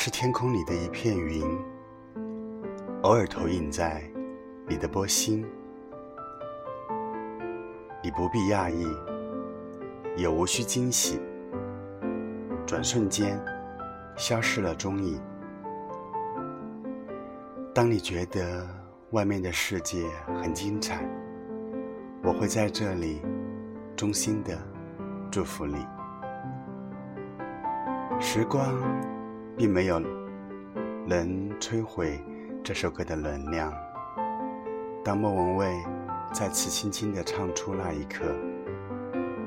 是天空里的一片云，偶尔投影在你的波心。你不必讶异，也无需惊喜，转瞬间消失了踪影。当你觉得外面的世界很精彩，我会在这里衷心的祝福你。时光。并没有能摧毁这首歌的能量。当莫文蔚再次轻轻地唱出那一刻，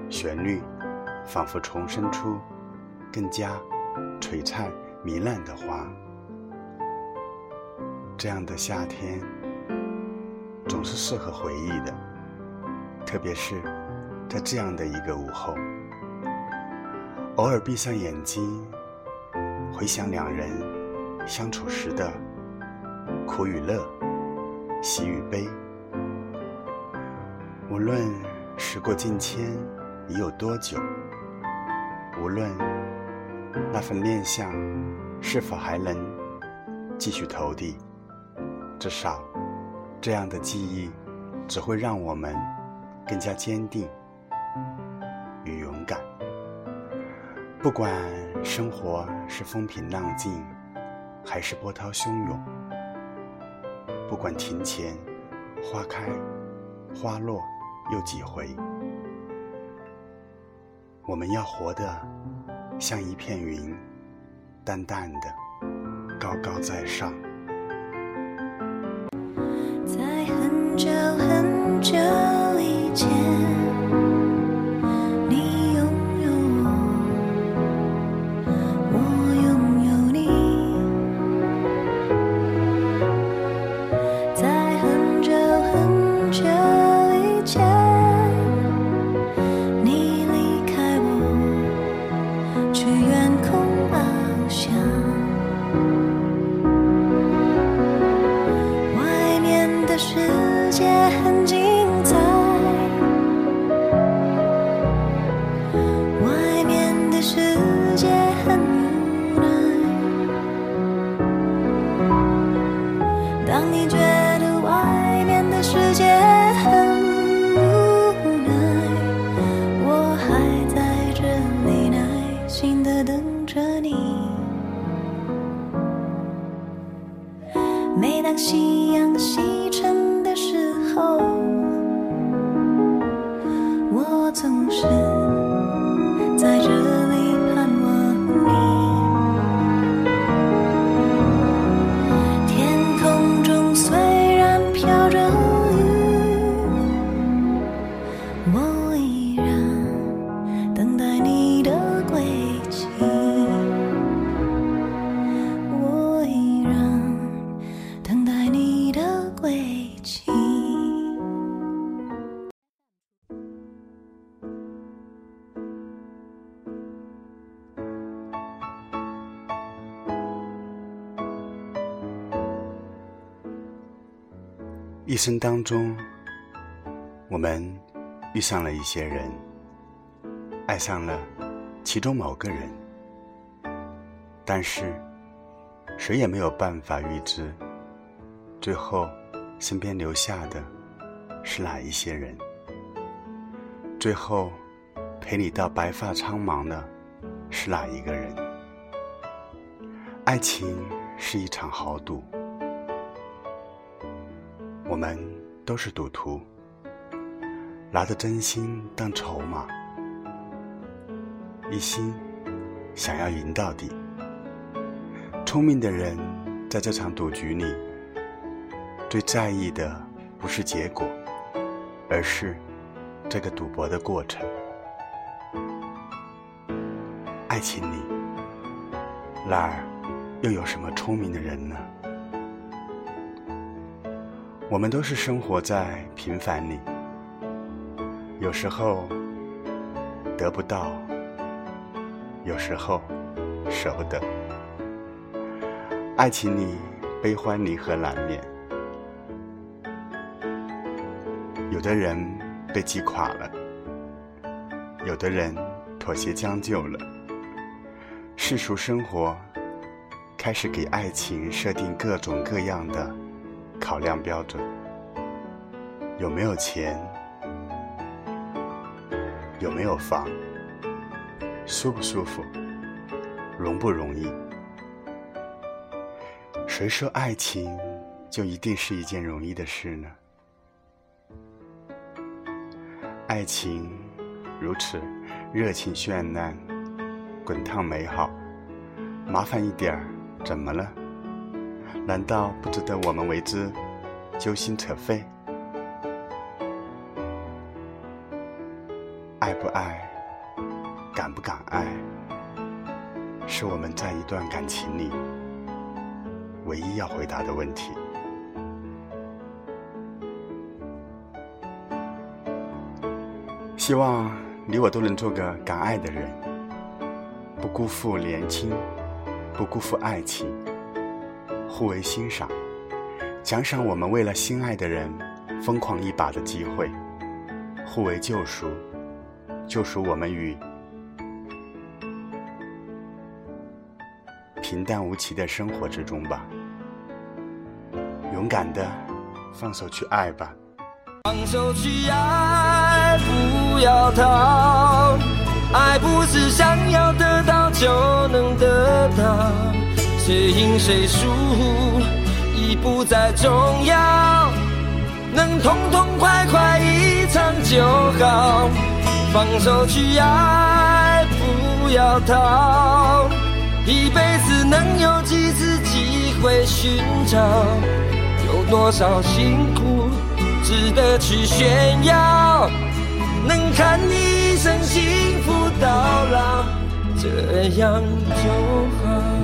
旋律仿佛重生出更加璀璨糜烂的花。这样的夏天总是适合回忆的，特别是在这样的一个午后，偶尔闭上眼睛。回想两人相处时的苦与乐、喜与悲，无论时过境迁已有多久，无论那份念想是否还能继续投递，至少这样的记忆只会让我们更加坚定与勇敢。不管生活是风平浪静，还是波涛汹涌；不管庭前花开花落又几回，我们要活得像一片云，淡淡的，高高在上。一生当中，我们遇上了一些人，爱上了其中某个人，但是谁也没有办法预知，最后身边留下的是哪一些人。最后陪你到白发苍茫的是哪一个人？爱情是一场豪赌。我们都是赌徒，拿着真心当筹码，一心想要赢到底。聪明的人在这场赌局里，最在意的不是结果，而是这个赌博的过程。爱情里，哪儿又有什么聪明的人呢？我们都是生活在平凡里，有时候得不到，有时候舍不得。爱情里悲欢离合难免，有的人被击垮了，有的人妥协将就了。世俗生活开始给爱情设定各种各样的考量标准：有没有钱，有没有房，舒不舒服，容不容易？谁说爱情就一定是一件容易的事呢？爱情如此热情绚烂、滚烫美好，麻烦一点儿怎么了？难道不值得我们为之揪心扯肺？爱不爱，敢不敢爱，是我们在一段感情里唯一要回答的问题。希望你我都能做个敢爱的人，不辜负年轻，不辜负爱情，互为欣赏，奖赏我们为了心爱的人疯狂一把的机会，互为救赎，救赎我们于平淡无奇的生活之中吧。勇敢的放手去爱吧。放手去爱，不要逃。爱不是想要得到就能得到，谁赢谁输已不再重要，能痛痛快快一场就好。放手去爱，不要逃。一辈子能有几次机会寻找？有多少辛苦？值得去炫耀，能看你一生幸福到老，这样就好。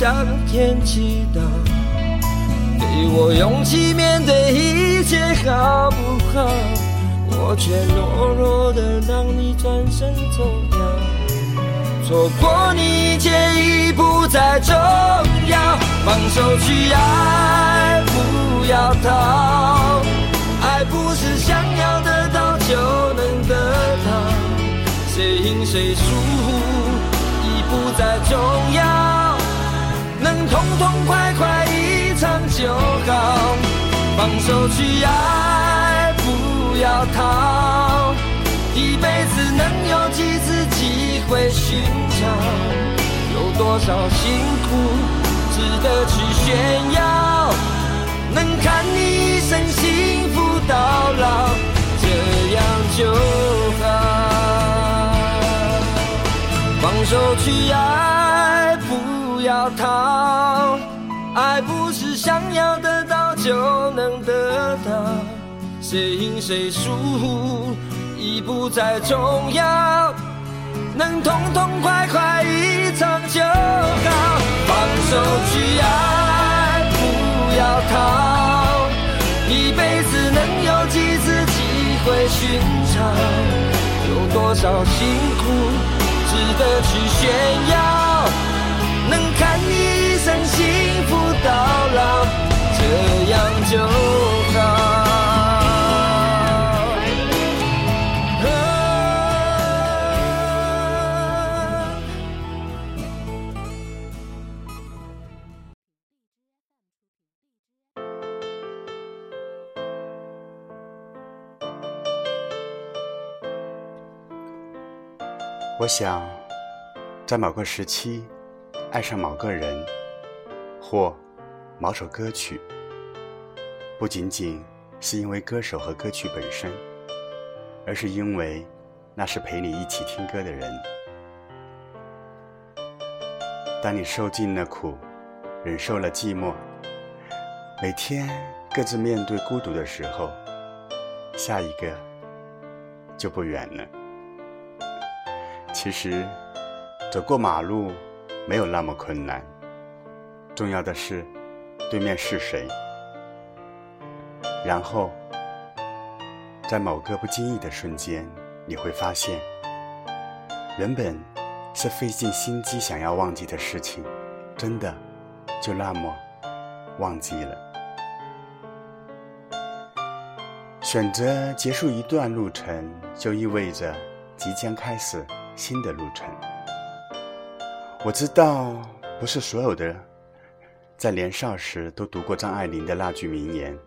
向天祈祷，给我勇气面对一切，好不好？我却懦弱的让你转身走掉，错过你一切已不再重要。放手去爱，不要逃。爱不是想要得到就能得到，谁赢谁输已不再重要。痛痛快快一场就好，放手去爱，不要逃。一辈子能有几次机会寻找？有多少辛苦值得去炫耀？能看你一生幸福到老，这样就好。放手去爱，不。要逃，爱不是想要得到就能得到，谁赢谁输已不再重要，能痛痛快快一场就好。放手去爱，不要逃，一辈子能有几次机会寻找？有多少辛苦值得去炫耀？能看你一生幸福到老，这样就好。我想，在某个时期。爱上某个人，或某首歌曲，不仅仅是因为歌手和歌曲本身，而是因为那是陪你一起听歌的人。当你受尽了苦，忍受了寂寞，每天各自面对孤独的时候，下一个就不远了。其实，走过马路。没有那么困难，重要的是对面是谁，然后在某个不经意的瞬间，你会发现，原本是费尽心机想要忘记的事情，真的就那么忘记了。选择结束一段路程，就意味着即将开始新的路程。我知道，不是所有的人在年少时都读过张爱玲的那句名言：“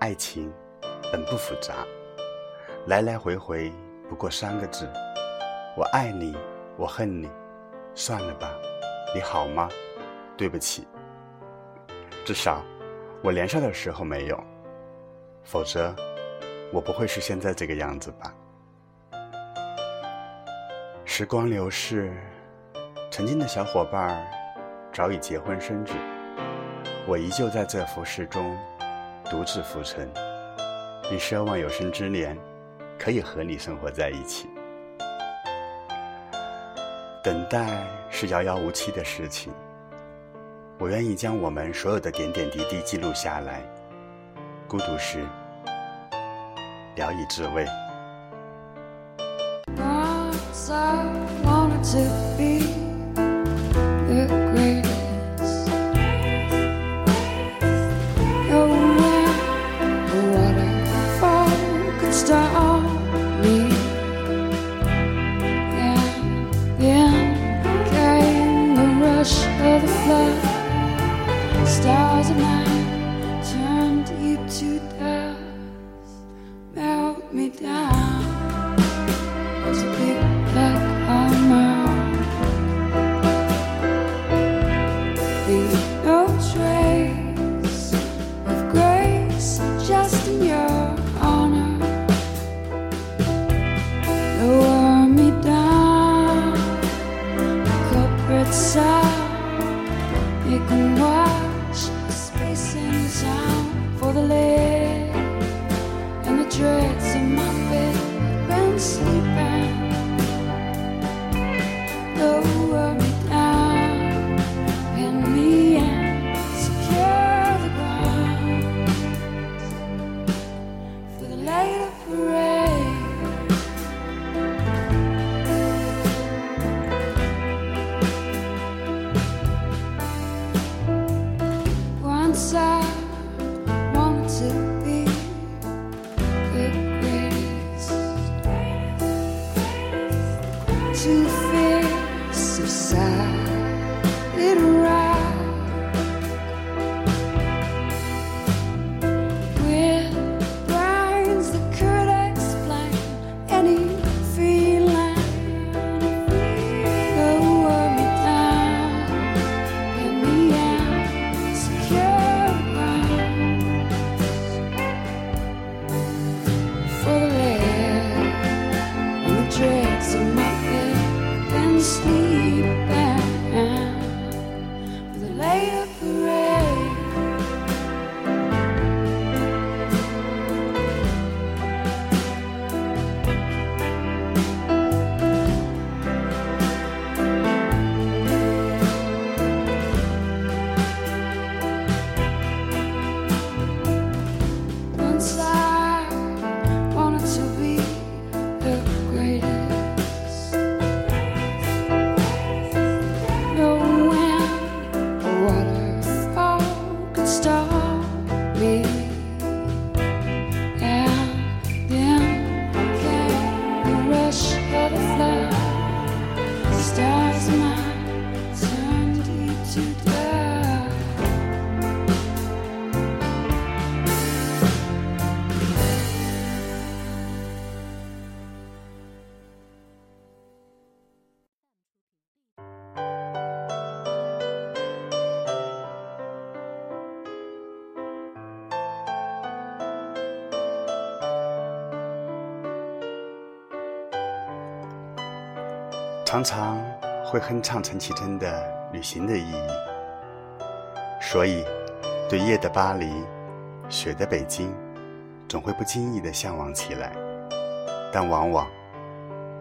爱情本不复杂，来来回回不过三个字，我爱你，我恨你，算了吧，你好吗？对不起。至少我年少的时候没有，否则我不会是现在这个样子吧。时光流逝。”曾经的小伙伴儿早已结婚生子，我依旧在这浮世中独自浮沉，并奢望有生之年可以和你生活在一起。等待是遥遥无期的事情，我愿意将我们所有的点点滴滴记录下来，孤独时聊以自慰。the flood, stars of night. sleep. 常常会哼唱陈绮贞的《旅行的意义》，所以对夜的巴黎、雪的北京，总会不经意的向往起来。但往往，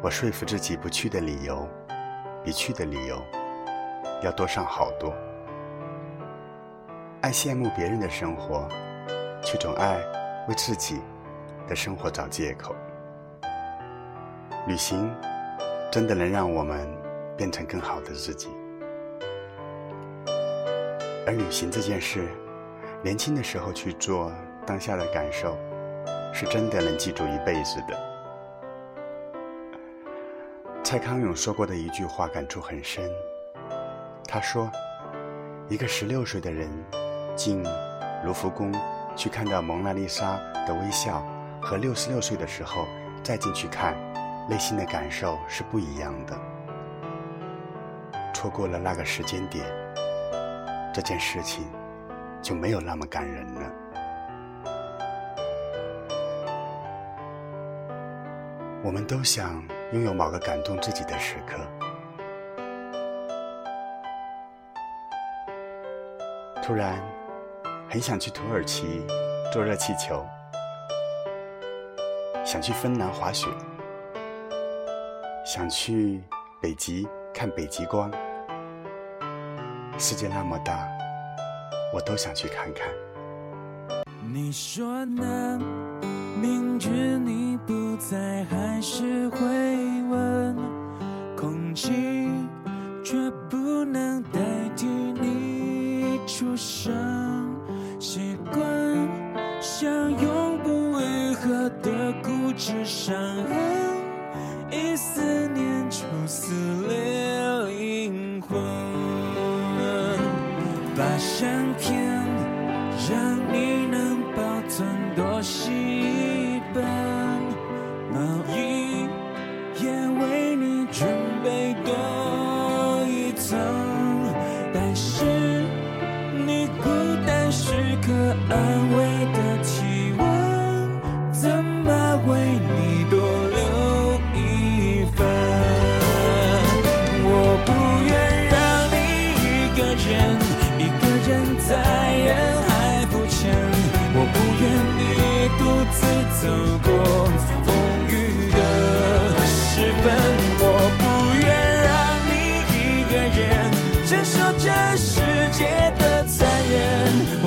我说服自己不去的理由，比去的理由要多上好多。爱羡慕别人的生活，却总爱为自己的生活找借口。旅行真的能让我们变成更好的自己，而旅行这件事，年轻的时候去做，当下的感受是真的能记住一辈子的。蔡康永说过的一句话感触很深，他说：“一个十六岁的人进卢浮宫去看到蒙娜丽莎的微笑，和六十六岁的时候再进去看，内心的感受是不一样的。错过了那个时间点，这件事情就没有那么感人了。”我们都想拥有某个感动自己的时刻。突然，很想去土耳其坐热气球，想去芬兰滑雪，想去北极看北极光。世界那么大，我都想去看看。你说呢？明知你不在，还是会问。空气却不能代替你出声。习惯像永不愈合的固执伤痕，一思念就撕裂灵魂。把相片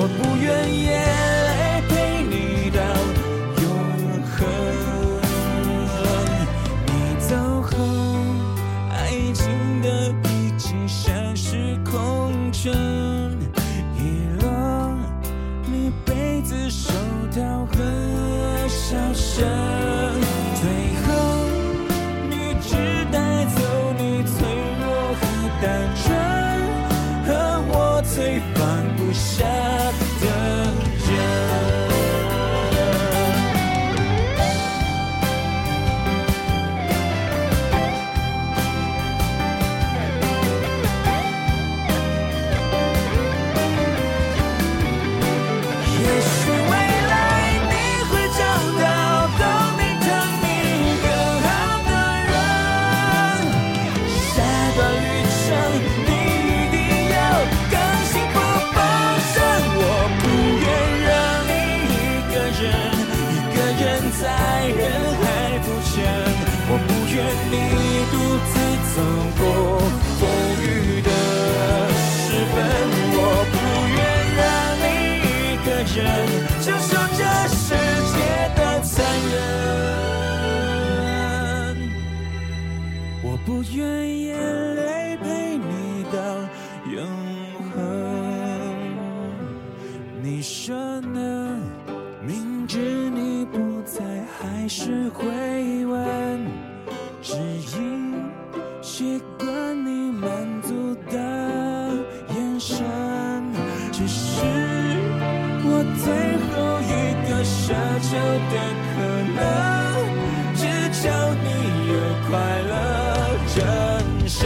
忍。承受这世界的残忍。我不愿眼泪陪你到永恒。你说呢？明知你不在，还是会问，只因的可能，只求你有快乐人生，